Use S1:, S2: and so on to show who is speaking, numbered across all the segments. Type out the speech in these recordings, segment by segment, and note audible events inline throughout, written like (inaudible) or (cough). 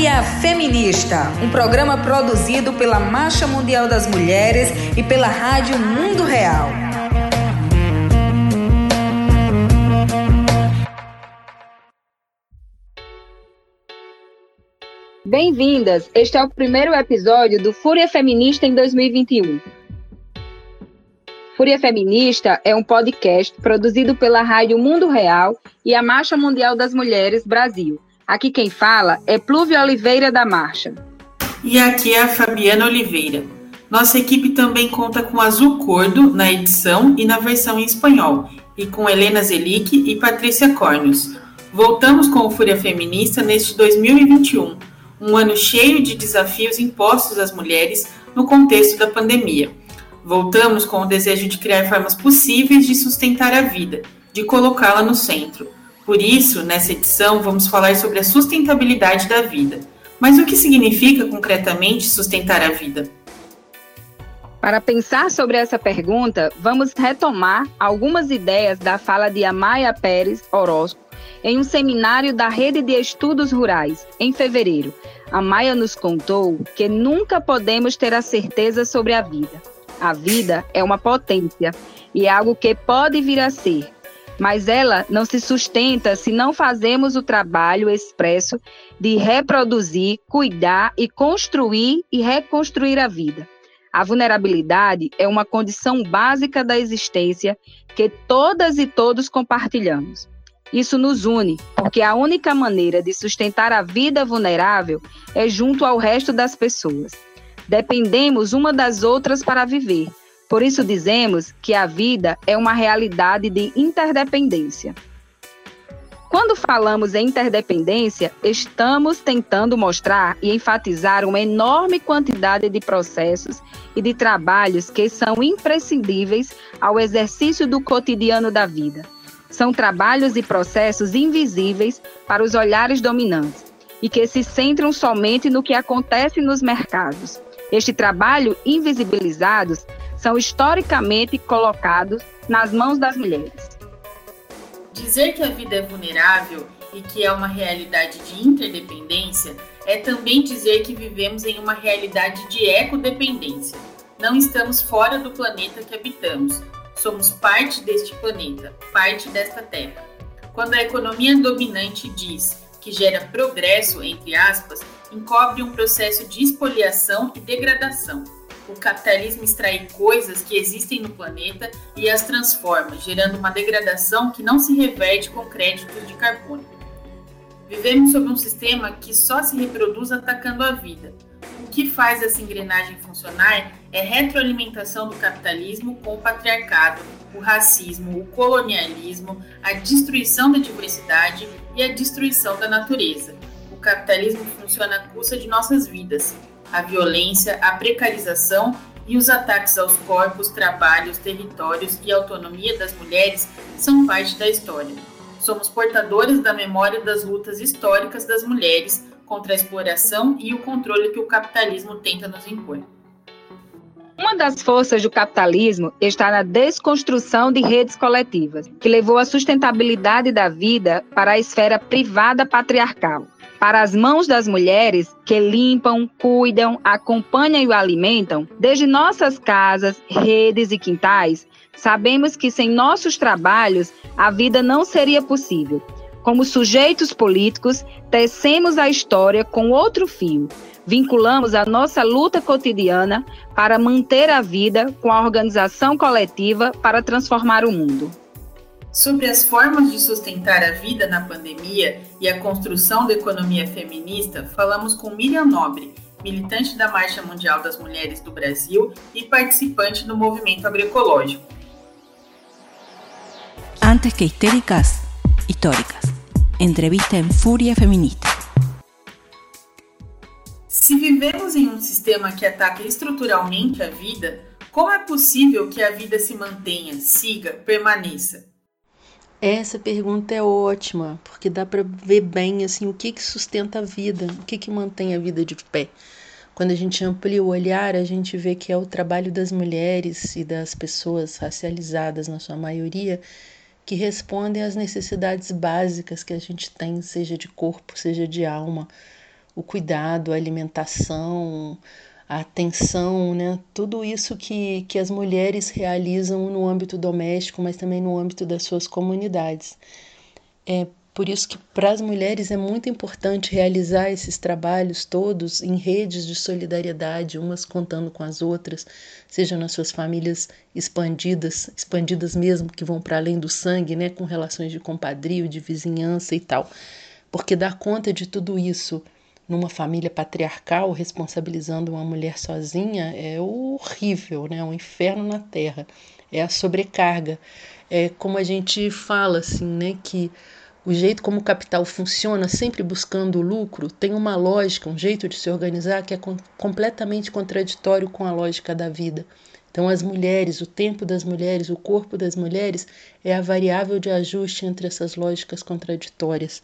S1: Fúria Feminista, um programa produzido pela Marcha Mundial das Mulheres e pela Rádio Mundo Real.
S2: Bem-vindas! Este é o primeiro episódio do Fúria Feminista em 2021. Fúria Feminista é um podcast produzido pela Rádio Mundo Real e a Marcha Mundial das Mulheres Brasil. Aqui quem fala é Plúvio Oliveira da Marcha.
S3: E aqui é a Fabiana Oliveira. Nossa equipe também conta com Azul Cordo na edição e na versão em espanhol, e com Helena Zelic e Patrícia Cornios. Voltamos com o Fúria Feminista neste 2021, um ano cheio de desafios impostos às mulheres no contexto da pandemia. Voltamos com o desejo de criar formas possíveis de sustentar a vida, de colocá-la no centro. Por isso, nessa edição, vamos falar sobre a sustentabilidade da vida. Mas o que significa concretamente sustentar a vida?
S2: Para pensar sobre essa pergunta, vamos retomar algumas ideias da fala de Amaya Pérez Orozco em um seminário da Rede de Estudos Rurais, em fevereiro. Amaya nos contou que nunca podemos ter a certeza sobre a vida. A vida é uma potência e é algo que pode vir a ser, mas ela não se sustenta se não fazemos o trabalho expresso de reproduzir, cuidar e construir e reconstruir a vida. A vulnerabilidade é uma condição básica da existência que todas e todos compartilhamos. Isso nos une, porque a única maneira de sustentar a vida vulnerável é junto ao resto das pessoas. Dependemos uma das outras para viver. Por isso dizemos que a vida é uma realidade de interdependência. Quando falamos em interdependência, estamos tentando mostrar e enfatizar uma enorme quantidade de processos e de trabalhos que são imprescindíveis ao exercício do cotidiano da vida. São trabalhos e processos invisíveis para os olhares dominantes e que se centram somente no que acontece nos mercados este trabalho invisibilizados são historicamente colocados nas mãos das mulheres.
S3: Dizer que a vida é vulnerável e que é uma realidade de interdependência é também dizer que vivemos em uma realidade de ecodependência. Não estamos fora do planeta que habitamos, somos parte deste planeta, parte desta terra. Quando a economia dominante diz que gera progresso, entre aspas, encobre um processo de espoliação e degradação. O capitalismo extrai coisas que existem no planeta e as transforma, gerando uma degradação que não se reverte com créditos de carbono. Vivemos sob um sistema que só se reproduz atacando a vida. O que faz essa engrenagem funcionar é retroalimentação do capitalismo com o patriarcado, o racismo, o colonialismo, a destruição da diversidade e a destruição da natureza o capitalismo funciona à custa de nossas vidas. A violência, a precarização e os ataques aos corpos, trabalhos, territórios e autonomia das mulheres são parte da história. Somos portadores da memória das lutas históricas das mulheres contra a exploração e o controle que o capitalismo tenta nos impor.
S2: Uma das forças do capitalismo está na desconstrução de redes coletivas, que levou a sustentabilidade da vida para a esfera privada patriarcal para as mãos das mulheres que limpam, cuidam, acompanham e o alimentam, desde nossas casas, redes e quintais, sabemos que sem nossos trabalhos a vida não seria possível. Como sujeitos políticos, tecemos a história com outro fio. Vinculamos a nossa luta cotidiana para manter a vida com a organização coletiva para transformar o mundo.
S3: Sobre as formas de sustentar a vida na pandemia e a construção da economia feminista, falamos com Miriam Nobre, militante da Marcha Mundial das Mulheres do Brasil e participante do movimento agroecológico.
S4: Antes que histéricas, históricas. Entrevista em Fúria Feminista.
S3: Se vivemos em um sistema que ataca estruturalmente a vida, como é possível que a vida se mantenha, siga, permaneça?
S5: Essa pergunta é ótima, porque dá para ver bem assim o que que sustenta a vida, o que que mantém a vida de pé. Quando a gente amplia o olhar, a gente vê que é o trabalho das mulheres e das pessoas racializadas na sua maioria que respondem às necessidades básicas que a gente tem, seja de corpo, seja de alma. o cuidado, a alimentação, a atenção, né? tudo isso que, que as mulheres realizam no âmbito doméstico, mas também no âmbito das suas comunidades. É por isso que para as mulheres é muito importante realizar esses trabalhos todos em redes de solidariedade, umas contando com as outras, seja nas suas famílias expandidas, expandidas mesmo, que vão para além do sangue, né, com relações de compadrio, de vizinhança e tal. Porque dar conta de tudo isso numa família patriarcal, responsabilizando uma mulher sozinha, é horrível, né? É um inferno na terra. É a sobrecarga. É como a gente fala, assim, né? Que o jeito como o capital funciona, sempre buscando o lucro, tem uma lógica, um jeito de se organizar que é com, completamente contraditório com a lógica da vida. Então, as mulheres, o tempo das mulheres, o corpo das mulheres é a variável de ajuste entre essas lógicas contraditórias.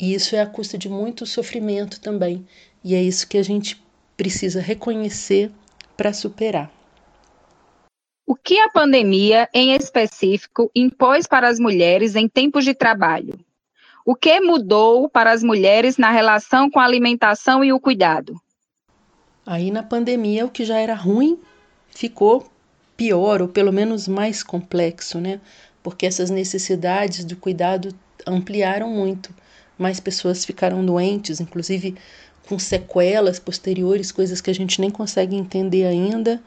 S5: E isso é a custa de muito sofrimento também. E é isso que a gente precisa reconhecer para superar.
S2: O que a pandemia, em específico, impôs para as mulheres em tempos de trabalho? O que mudou para as mulheres na relação com a alimentação e o cuidado?
S5: Aí, na pandemia, o que já era ruim ficou pior, ou pelo menos mais complexo, né? Porque essas necessidades do cuidado ampliaram muito mais pessoas ficaram doentes, inclusive com sequelas posteriores, coisas que a gente nem consegue entender ainda.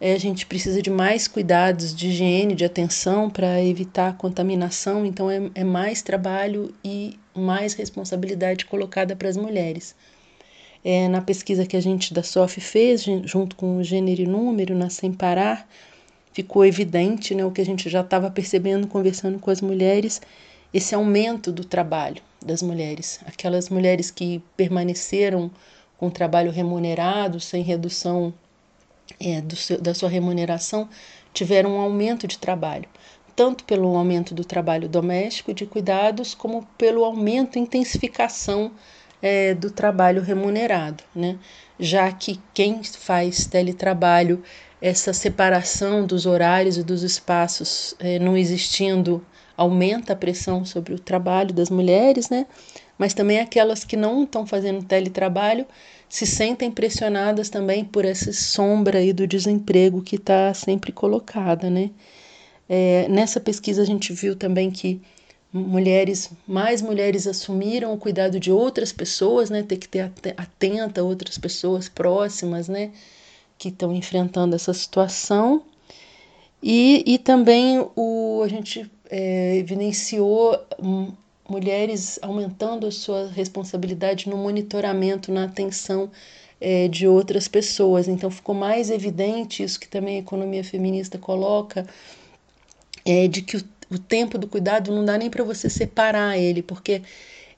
S5: É, a gente precisa de mais cuidados de higiene, de atenção para evitar contaminação, então é, é mais trabalho e mais responsabilidade colocada para as mulheres. É, na pesquisa que a gente da SOF fez, junto com o Gênero e Número, na Sem Parar, ficou evidente né, o que a gente já estava percebendo conversando com as mulheres, esse aumento do trabalho das mulheres, aquelas mulheres que permaneceram com trabalho remunerado, sem redução é, seu, da sua remuneração, tiveram um aumento de trabalho, tanto pelo aumento do trabalho doméstico de cuidados, como pelo aumento e intensificação é, do trabalho remunerado, né? já que quem faz teletrabalho, essa separação dos horários e dos espaços é, não existindo aumenta a pressão sobre o trabalho das mulheres, né? Mas também aquelas que não estão fazendo teletrabalho se sentem pressionadas também por essa sombra aí do desemprego que está sempre colocada, né? É, nessa pesquisa a gente viu também que mulheres, mais mulheres assumiram o cuidado de outras pessoas, né? Ter que ter atenta a outras pessoas próximas, né? Que estão enfrentando essa situação. E, e também o, a gente é, evidenciou hum, mulheres aumentando a sua responsabilidade no monitoramento, na atenção é, de outras pessoas. Então ficou mais evidente isso que também a economia feminista coloca, é, de que o, o tempo do cuidado não dá nem para você separar ele, porque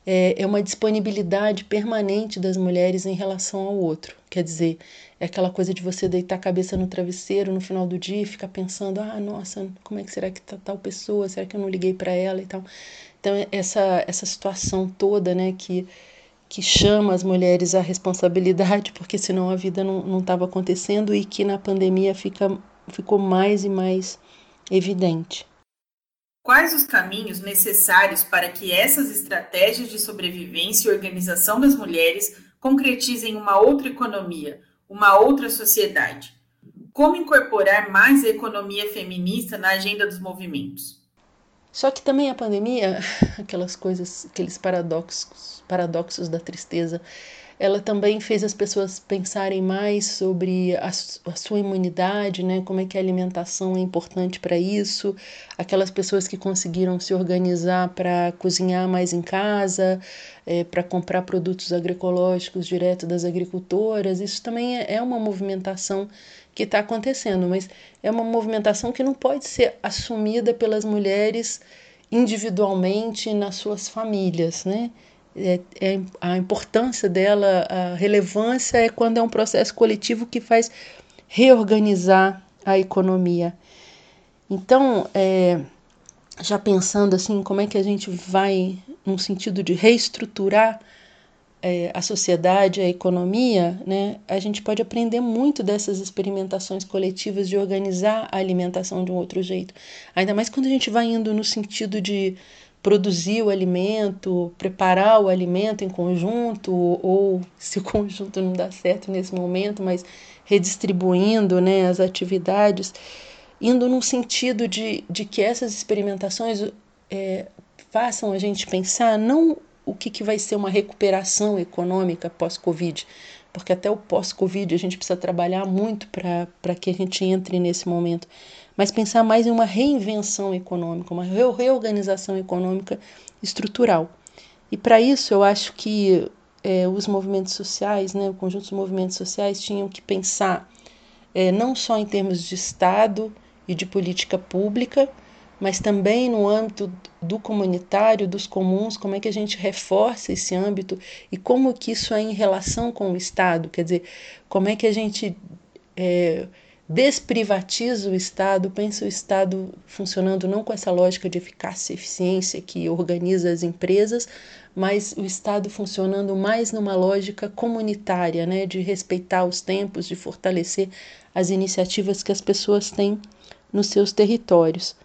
S5: é, é uma disponibilidade permanente das mulheres em relação ao outro. Quer dizer, é aquela coisa de você deitar a cabeça no travesseiro no final do dia e ficar pensando: ah, nossa, como é que será que tá tal pessoa? Será que eu não liguei para ela e tal? Então, essa, essa situação toda, né, que, que chama as mulheres à responsabilidade, (laughs) porque senão a vida não estava acontecendo e que na pandemia fica, ficou mais e mais evidente.
S3: Quais os caminhos necessários para que essas estratégias de sobrevivência e organização das mulheres concretizem uma outra economia, uma outra sociedade? Como incorporar mais a economia feminista na agenda dos movimentos?
S5: Só que também a pandemia, (laughs) aquelas coisas, aqueles paradoxos, paradoxos da tristeza, ela também fez as pessoas pensarem mais sobre a, a, sua imunidade, né? Como é que a alimentação é importante para isso. Aquelas pessoas que conseguiram se organizar para cozinhar mais em casa, é, para comprar produtos agroecológicos direto das agricultoras. Isso também é, é uma movimentação que está acontecendo, mas é uma movimentação que não pode ser assumida pelas mulheres individualmente nas suas famílias, né? é, é, a importância dela, a relevância é quando é um processo coletivo que faz reorganizar a economia. Então, é, já pensando assim, como é que a gente vai, no sentido de reestruturar é, a sociedade, a economia, né, a gente pode aprender muito dessas experimentações coletivas de organizar a alimentação de um outro jeito. Ainda mais quando a gente vai indo no sentido de produzir o alimento, preparar o alimento em conjunto, ou se o conjunto não dá certo nesse momento, mas redistribuindo né, as atividades, indo num sentido de, de que essas experimentações é, façam a gente pensar não o que, que vai ser uma recuperação econômica pós-Covid, porque até o pós-Covid a gente precisa trabalhar muito para que a gente entre nesse momento, mas pensar mais em uma reinvenção econômica, uma reorganização econômica estrutural. E para isso eu acho que é, os movimentos sociais, né, o conjunto dos movimentos sociais tinham que pensar é, não só em termos de Estado e de política pública, mas também no âmbito do comunitário, dos comuns, como é que a gente reforça esse âmbito e como que isso é em relação com o Estado, quer dizer, como é que a gente é, desprivatiza o Estado, pensa o Estado funcionando não com essa lógica de eficácia e eficiência que organiza as empresas, mas o Estado funcionando mais numa lógica comunitária, né, de respeitar os tempos, de fortalecer as iniciativas que as pessoas têm nos seus territórios.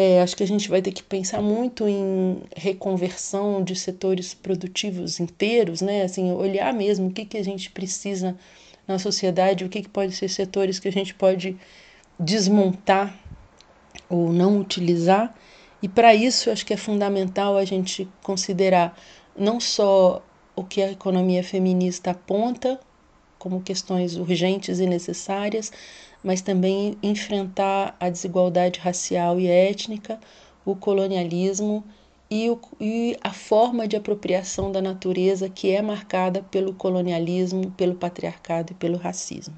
S5: É, acho que a gente vai ter que pensar muito em reconversão de setores produtivos inteiros, né? Assim, olhar mesmo o que, que a gente precisa na sociedade, o que, que pode ser setores que a gente pode desmontar ou não utilizar. E para isso, acho que é fundamental a gente considerar não só o que a economia feminista aponta como questões urgentes e necessárias, mas também enfrentar a desigualdade racial e étnica, o colonialismo e, o, e, a forma de apropriação da natureza que é marcada pelo colonialismo, pelo patriarcado e pelo racismo.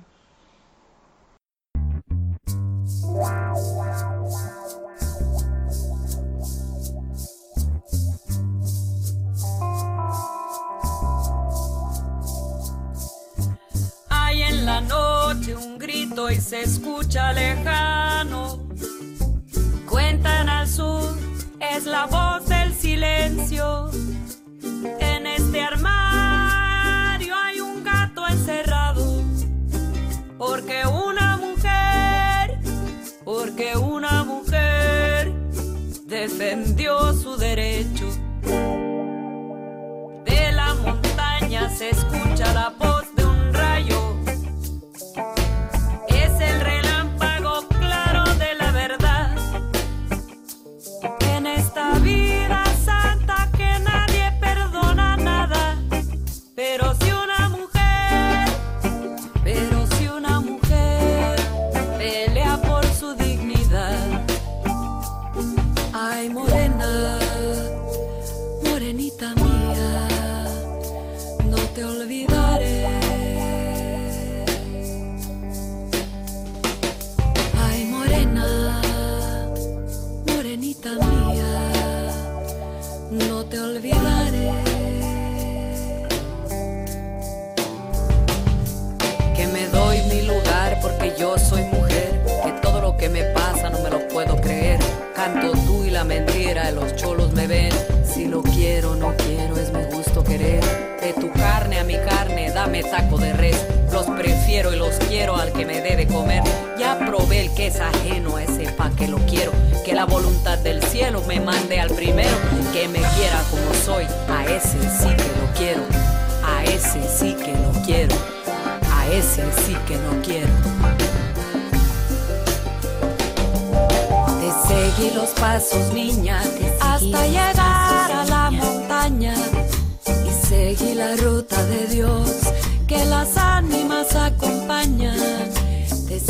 S6: Grito y se escucha lejano. Cuentan al sur, es la voz del silencio. En este armario hay un gato encerrado. Porque una mujer, porque una mujer defendió su derecho. que lo quiero. Que la voluntad del cielo me mande al primero, que me quiera como soy. A ese sí que lo quiero, a ese sí que lo quiero, a ese sí que lo quiero. Te seguí los pasos, niña, hasta llegar a la montaña. Y seguí la ruta de Dios, que las ánimas acompañan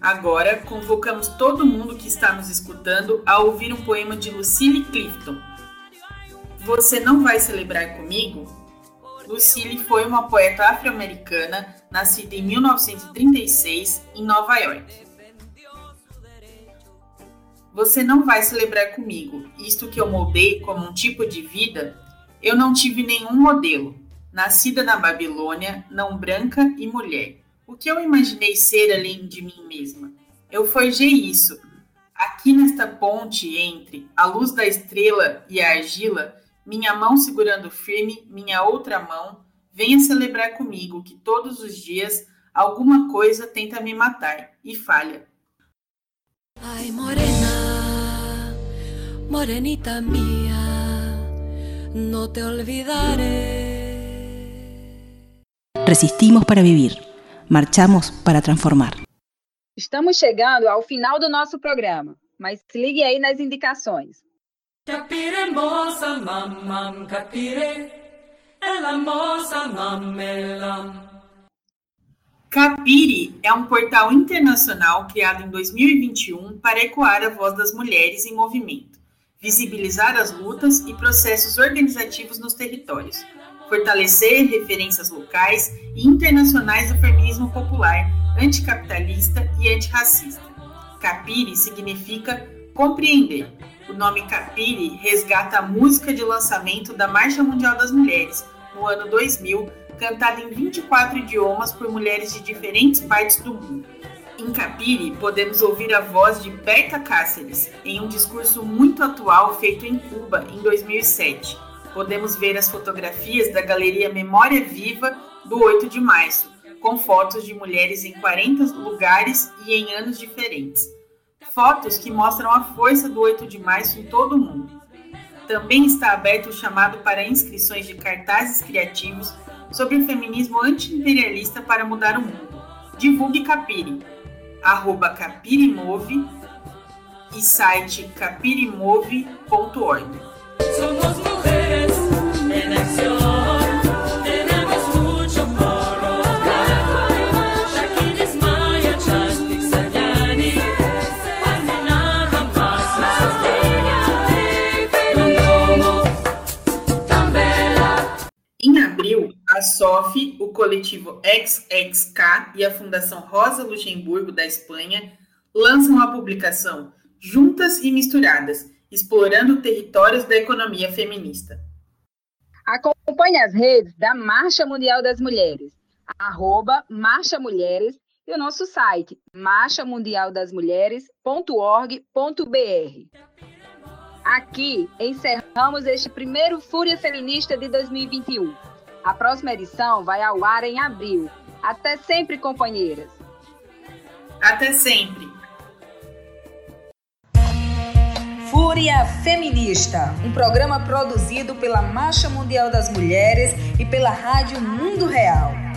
S3: Agora, convocamos todo mundo que está nos escutando a ouvir um poema de Lucille Clifton. Você não vai celebrar comigo? Lucille foi uma poeta afro-americana nascida em 1936 em Nova York. Você não vai celebrar comigo, isto que eu moldei como um tipo de vida, eu não tive nenhum modelo. Nascida na Babilônia, não branca e mulher. O que eu imaginei ser além de mim mesma? Eu forjei isso. Aqui nesta ponte entre a luz da estrela e a argila, minha mão segurando firme, minha outra mão, venha celebrar comigo que todos os dias alguma coisa tenta me matar e falha.
S6: Ai, morena, morenita mía, no te olvidaré.
S4: Resistimos para vivir, marchamos para transformar.
S2: Estamos chegando ao final do nosso programa, mas se ligue aí nas indicações.
S6: Capire moça mamam, capire, ela moça mamelam.
S3: Capire é um portal internacional criado em 2021 para ecoar a voz das mulheres em movimento, visibilizar as lutas e processos organizativos nos territórios, fortalecer referências locais e internacionais do feminismo popular, anticapitalista e antirracista. Capire significa compreender. O nome Capire resgata a música de lançamento da Marcha Mundial das Mulheres, no ano 2000, cantada em 24 idiomas por mulheres de diferentes partes do mundo. Em Capire, podemos ouvir a voz de Berta Cáceres, em um discurso muito atual feito em Cuba em 2007. Podemos ver as fotografias da Galeria Memória Viva do 8 de março, com fotos de mulheres em 40 lugares e em anos diferentes. Fotos que mostram a força do 8 de março em todo o mundo. Também está aberto o chamado para inscrições de cartazes criativos sobre o feminismo anti-imperialista para mudar o mundo. Divulgue Capire, arroba e site capirimove.org.
S6: Somos mujeres
S3: coletivo XXK e a Fundação Rosa Luxemburgo da Espanha lançam a publicação Juntas e Misturadas, explorando territórios da economia feminista.
S2: Acompanhe as redes da Marcha Mundial das Mulheres, arroba Marcha Mulheres e o nosso site marchamundialdasmulheres.org.br. Aqui encerramos este primeiro Fúria Feminista de 2021. A próxima edição vai ao ar em abril. Até sempre, companheiras!
S3: Até sempre!
S1: Fúria Feminista, um programa produzido pela Marcha Mundial das Mulheres e pela Rádio Mundo Real.